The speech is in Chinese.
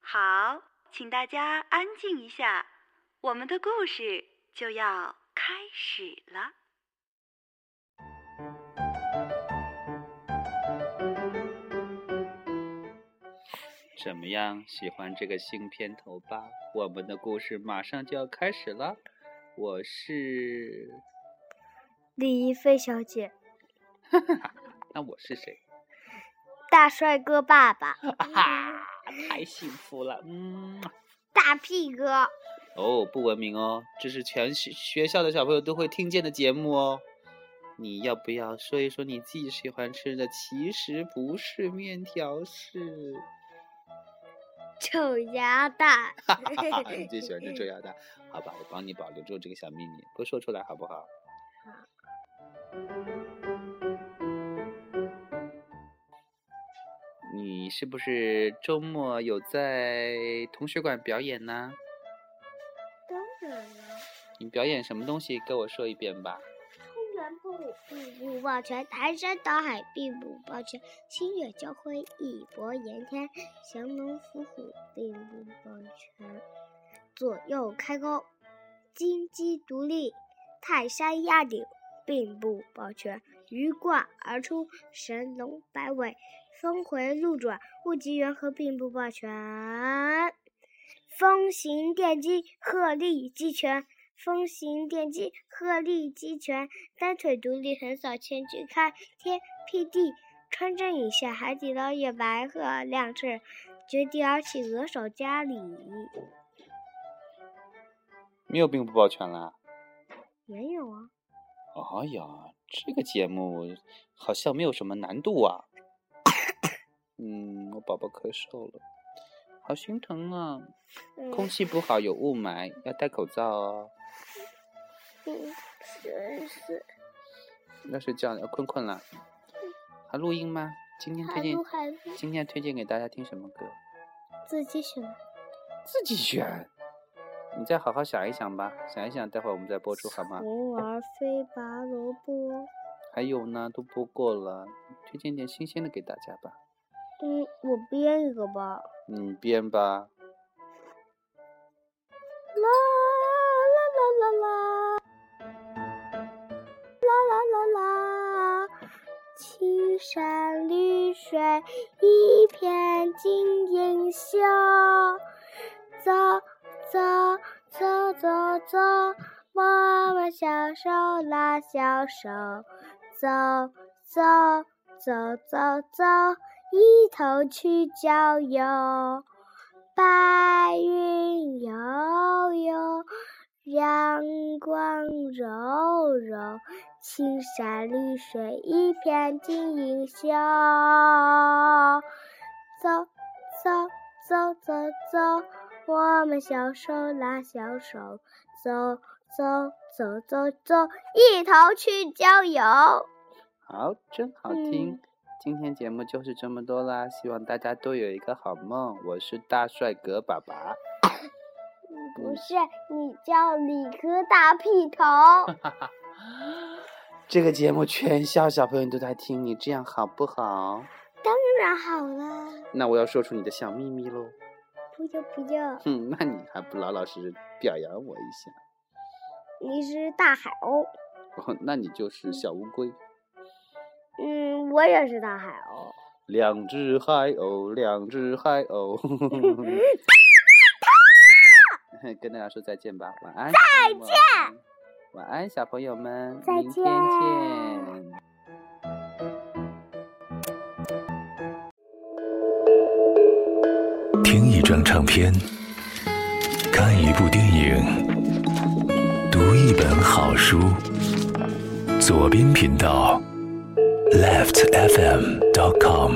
好，请大家安静一下，我们的故事就要开始了。怎么样？喜欢这个新片头吧？我们的故事马上就要开始了。我是，李一菲小姐，那我是谁？大帅哥爸爸，哈哈，太幸福了，嗯。大屁哥，哦，不文明哦，这是全学学校的小朋友都会听见的节目哦。你要不要说一说你自己喜欢吃的？其实不是面条，是臭鸭蛋。你最喜欢吃臭鸭蛋？好吧，我帮你保留住这个小秘密，不说出来好不好？你是不是周末有在同学馆表演呢？当然了，你表演什么东西？跟我说一遍吧。中原不并不抱拳，排山倒海并不抱拳，星月交辉义薄言天，降龙伏虎并不抱拳，左右开弓，金鸡独立，泰山压顶并不抱拳，鱼贯而出，神龙摆尾。峰回路转，物极缘合，并不抱拳；风行电击，鹤立鸡群；风行电击，鹤立鸡群。单腿独立，横扫千军，开天辟地，穿针引线，海底捞月，白鹤亮翅，绝地而起，额首加里。没有并不抱拳啦？没有啊。哎呀，这个节目好像没有什么难度啊。嗯，我宝宝咳嗽了，好心疼啊！空气不好，有雾霾，要戴口罩哦。嗯，是是。要睡觉，了困困了。还录音吗？今天推荐，今天推荐给大家听什么歌？自己选。自己选。你再好好想一想吧，想一想，待会儿我们再播出好吗？虫儿飞，拔萝卜。还有呢，都播过了，推荐点新鲜的给大家吧。嗯，我编一个吧。你编吧。啦啦啦啦啦，啦啦啦啦，青山绿水一片金银秀。走走走走走，我们小手拉小手，走走走走走。一同去郊游，白云悠悠，阳光柔柔，青山绿水一片晶莹秀。走走走走走，我们小手拉小手，走走走走走，一同去郊游。好，真好听。今天节目就是这么多啦，希望大家都有一个好梦。我是大帅哥爸爸。不是，你叫理科大屁头。这个节目全校小朋友都在听，你这样好不好？当然好啦。那我要说出你的小秘密喽。不要不要。哼，那你还不老老实实表扬我一下？你是大海鸥。哦，那你就是小乌龟。嗯，我也是大海鸥。两只海鸥，两只海鸥。跟大家说再见吧，晚安。再见。晚安，小朋友们。再见。明天见。听一张唱片，看一部电影，读一本好书。左边频道。leftfm.com